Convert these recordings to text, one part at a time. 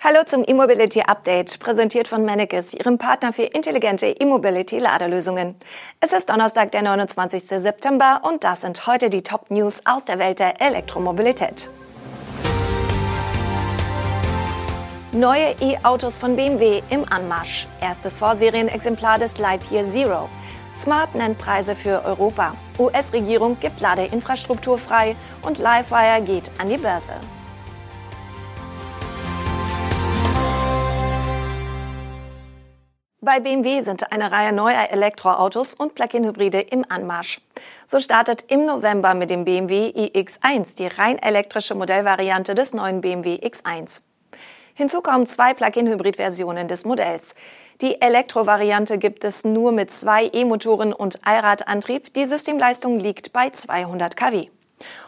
Hallo zum E-Mobility Update, präsentiert von Mannekes, Ihrem Partner für intelligente E-Mobility Ladelösungen. Es ist Donnerstag, der 29. September und das sind heute die Top News aus der Welt der Elektromobilität. Neue E-Autos von BMW im Anmarsch. Erstes Vorserienexemplar des Lightyear Zero. Smart nennt Preise für Europa. US-Regierung gibt Ladeinfrastruktur frei und Livewire geht an die Börse. Bei BMW sind eine Reihe neuer Elektroautos und Plug-in-Hybride im Anmarsch. So startet im November mit dem BMW iX1 die rein elektrische Modellvariante des neuen BMW X1. Hinzu kommen zwei Plug-in-Hybrid-Versionen des Modells. Die Elektrovariante gibt es nur mit zwei E-Motoren und Allradantrieb. Die Systemleistung liegt bei 200 kW.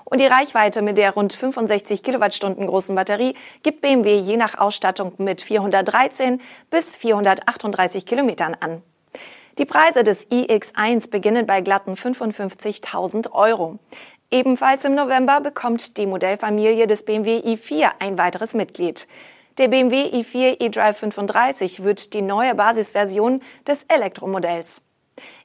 Und die Reichweite mit der rund 65 Kilowattstunden großen Batterie gibt BMW je nach Ausstattung mit 413 bis 438 Kilometern an. Die Preise des iX1 beginnen bei glatten 55.000 Euro. Ebenfalls im November bekommt die Modellfamilie des BMW i4 ein weiteres Mitglied. Der BMW i4 eDrive 35 wird die neue Basisversion des Elektromodells.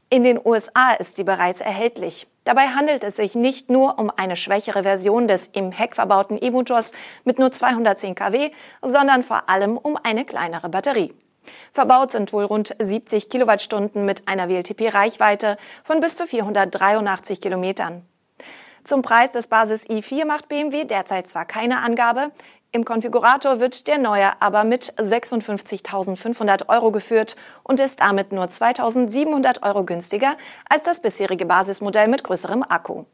In den USA ist sie bereits erhältlich. Dabei handelt es sich nicht nur um eine schwächere Version des im Heck verbauten E-Motors mit nur 210 kW, sondern vor allem um eine kleinere Batterie. Verbaut sind wohl rund 70 Kilowattstunden mit einer WLTP-Reichweite von bis zu 483 Kilometern. Zum Preis des Basis i4 macht BMW derzeit zwar keine Angabe, im Konfigurator wird der neue aber mit 56.500 Euro geführt und ist damit nur 2.700 Euro günstiger als das bisherige Basismodell mit größerem Akku.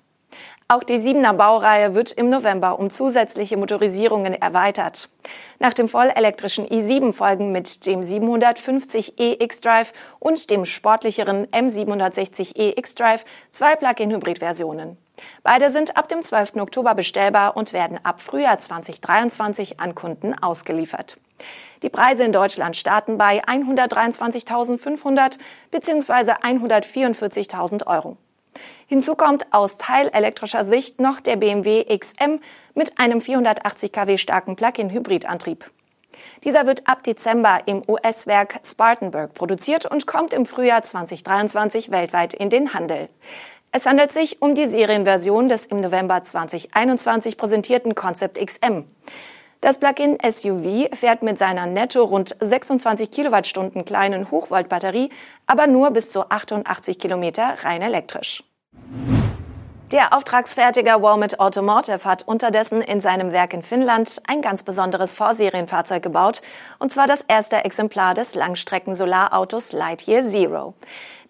Auch die 7er Baureihe wird im November um zusätzliche Motorisierungen erweitert. Nach dem vollelektrischen i7 folgen mit dem 750e X-Drive und dem sportlicheren M760e X-Drive zwei Plug-in-Hybrid-Versionen. Beide sind ab dem 12. Oktober bestellbar und werden ab Frühjahr 2023 an Kunden ausgeliefert. Die Preise in Deutschland starten bei 123.500 bzw. 144.000 Euro. Hinzu kommt aus teilelektrischer Sicht noch der BMW XM mit einem 480 kW starken Plug-in-Hybridantrieb. Dieser wird ab Dezember im US-Werk Spartanburg produziert und kommt im Frühjahr 2023 weltweit in den Handel. Es handelt sich um die Serienversion des im November 2021 präsentierten Concept XM. Das Plug-in SUV fährt mit seiner netto rund 26 Kilowattstunden kleinen Hochvoltbatterie aber nur bis zu 88 Kilometer rein elektrisch. Der Auftragsfertiger Walmart Automotive hat unterdessen in seinem Werk in Finnland ein ganz besonderes Vorserienfahrzeug gebaut, und zwar das erste Exemplar des Langstrecken-Solarautos Lightyear Zero.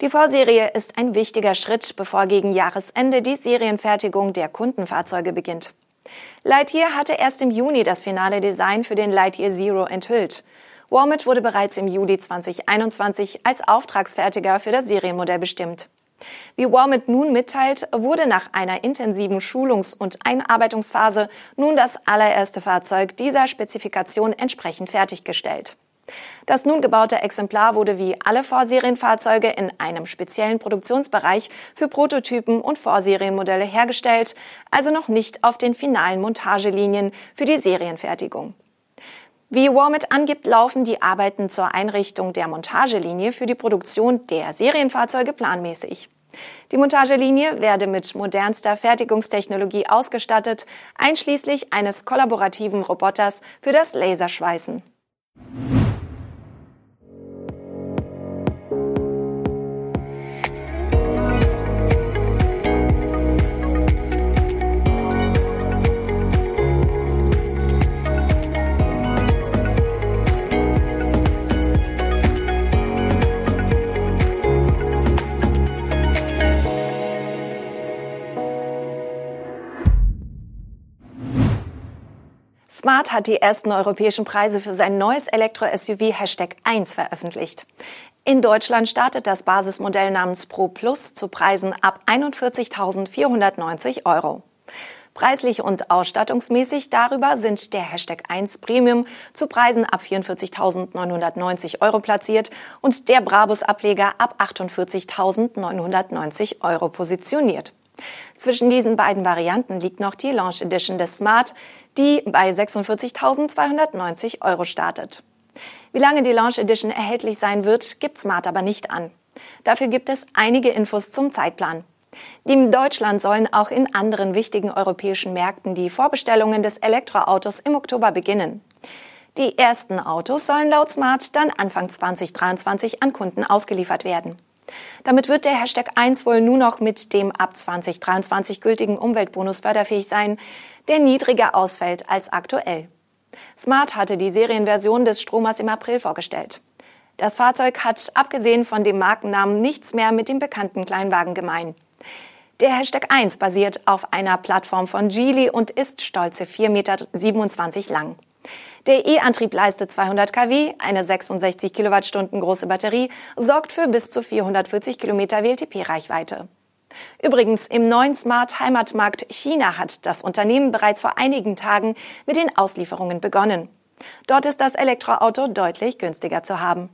Die Vorserie ist ein wichtiger Schritt, bevor gegen Jahresende die Serienfertigung der Kundenfahrzeuge beginnt. Lightyear hatte erst im Juni das finale Design für den Lightyear Zero enthüllt. Walmart wurde bereits im Juli 2021 als Auftragsfertiger für das Serienmodell bestimmt. Wie Walmart nun mitteilt, wurde nach einer intensiven Schulungs- und Einarbeitungsphase nun das allererste Fahrzeug dieser Spezifikation entsprechend fertiggestellt. Das nun gebaute Exemplar wurde wie alle Vorserienfahrzeuge in einem speziellen Produktionsbereich für Prototypen und Vorserienmodelle hergestellt, also noch nicht auf den finalen Montagelinien für die Serienfertigung. Wie Walmart angibt, laufen die Arbeiten zur Einrichtung der Montagelinie für die Produktion der Serienfahrzeuge planmäßig. Die Montagelinie werde mit modernster Fertigungstechnologie ausgestattet, einschließlich eines kollaborativen Roboters für das Laserschweißen. Smart hat die ersten europäischen Preise für sein neues Elektro-SUV Hashtag 1 veröffentlicht. In Deutschland startet das Basismodell namens Pro Plus zu Preisen ab 41.490 Euro. Preislich und ausstattungsmäßig darüber sind der Hashtag 1 Premium zu Preisen ab 44.990 Euro platziert und der Brabus-Ableger ab 48.990 Euro positioniert. Zwischen diesen beiden Varianten liegt noch die Launch Edition des Smart, die bei 46.290 Euro startet. Wie lange die Launch Edition erhältlich sein wird, gibt Smart aber nicht an. Dafür gibt es einige Infos zum Zeitplan. Neben Deutschland sollen auch in anderen wichtigen europäischen Märkten die Vorbestellungen des Elektroautos im Oktober beginnen. Die ersten Autos sollen laut Smart dann Anfang 2023 an Kunden ausgeliefert werden. Damit wird der Hashtag 1 wohl nur noch mit dem ab 2023 gültigen Umweltbonus förderfähig sein, der niedriger ausfällt als aktuell. Smart hatte die Serienversion des Stromers im April vorgestellt. Das Fahrzeug hat abgesehen von dem Markennamen nichts mehr mit dem bekannten Kleinwagen gemein. Der Hashtag 1 basiert auf einer Plattform von Geely und ist stolze 4,27 Meter lang. Der E-Antrieb leistet 200 kW, eine 66 Kilowattstunden große Batterie sorgt für bis zu 440 Kilometer WLTP-Reichweite. Übrigens, im neuen Smart Heimatmarkt China hat das Unternehmen bereits vor einigen Tagen mit den Auslieferungen begonnen. Dort ist das Elektroauto deutlich günstiger zu haben.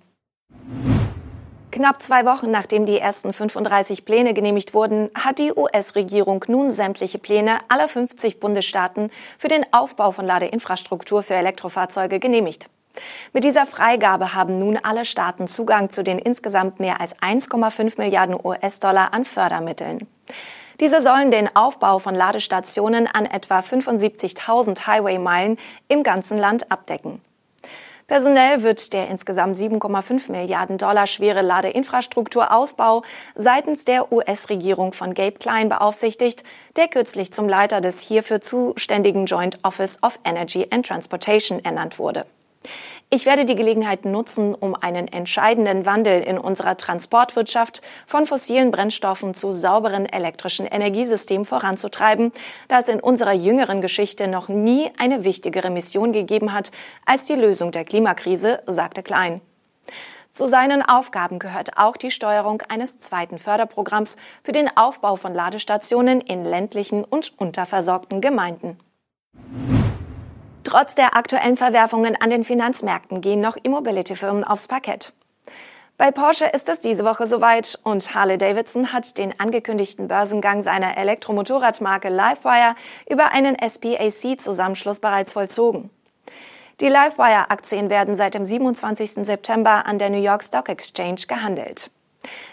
Knapp zwei Wochen nachdem die ersten 35 Pläne genehmigt wurden, hat die US-Regierung nun sämtliche Pläne aller 50 Bundesstaaten für den Aufbau von Ladeinfrastruktur für Elektrofahrzeuge genehmigt. Mit dieser Freigabe haben nun alle Staaten Zugang zu den insgesamt mehr als 1,5 Milliarden US-Dollar an Fördermitteln. Diese sollen den Aufbau von Ladestationen an etwa 75.000 Highway-Meilen im ganzen Land abdecken. Personell wird der insgesamt 7,5 Milliarden Dollar schwere Ladeinfrastrukturausbau seitens der US-Regierung von Gabe Klein beaufsichtigt, der kürzlich zum Leiter des hierfür zuständigen Joint Office of Energy and Transportation ernannt wurde. Ich werde die Gelegenheit nutzen, um einen entscheidenden Wandel in unserer Transportwirtschaft von fossilen Brennstoffen zu sauberen elektrischen Energiesystemen voranzutreiben, da es in unserer jüngeren Geschichte noch nie eine wichtigere Mission gegeben hat als die Lösung der Klimakrise, sagte Klein. Zu seinen Aufgaben gehört auch die Steuerung eines zweiten Förderprogramms für den Aufbau von Ladestationen in ländlichen und unterversorgten Gemeinden. Trotz der aktuellen Verwerfungen an den Finanzmärkten gehen noch E-Mobility-Firmen aufs Parkett. Bei Porsche ist es diese Woche soweit und Harley-Davidson hat den angekündigten Börsengang seiner Elektromotorradmarke Livewire über einen SPAC-Zusammenschluss bereits vollzogen. Die Livewire-Aktien werden seit dem 27. September an der New York Stock Exchange gehandelt.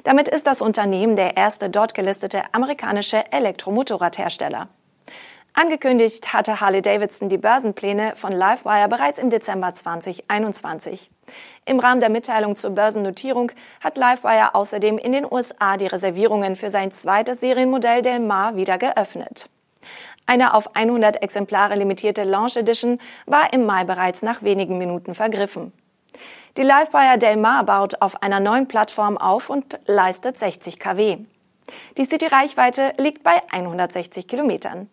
Damit ist das Unternehmen der erste dort gelistete amerikanische Elektromotorradhersteller. Angekündigt hatte Harley-Davidson die Börsenpläne von Livewire bereits im Dezember 2021. Im Rahmen der Mitteilung zur Börsennotierung hat Livewire außerdem in den USA die Reservierungen für sein zweites Serienmodell Del Mar wieder geöffnet. Eine auf 100 Exemplare limitierte Launch Edition war im Mai bereits nach wenigen Minuten vergriffen. Die Livewire Del Mar baut auf einer neuen Plattform auf und leistet 60 kW. Die City-Reichweite liegt bei 160 Kilometern.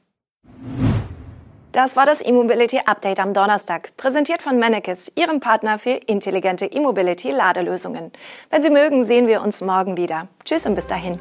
Das war das E-Mobility Update am Donnerstag, präsentiert von Mannekes, Ihrem Partner für intelligente E-Mobility Ladelösungen. Wenn Sie mögen, sehen wir uns morgen wieder. Tschüss und bis dahin.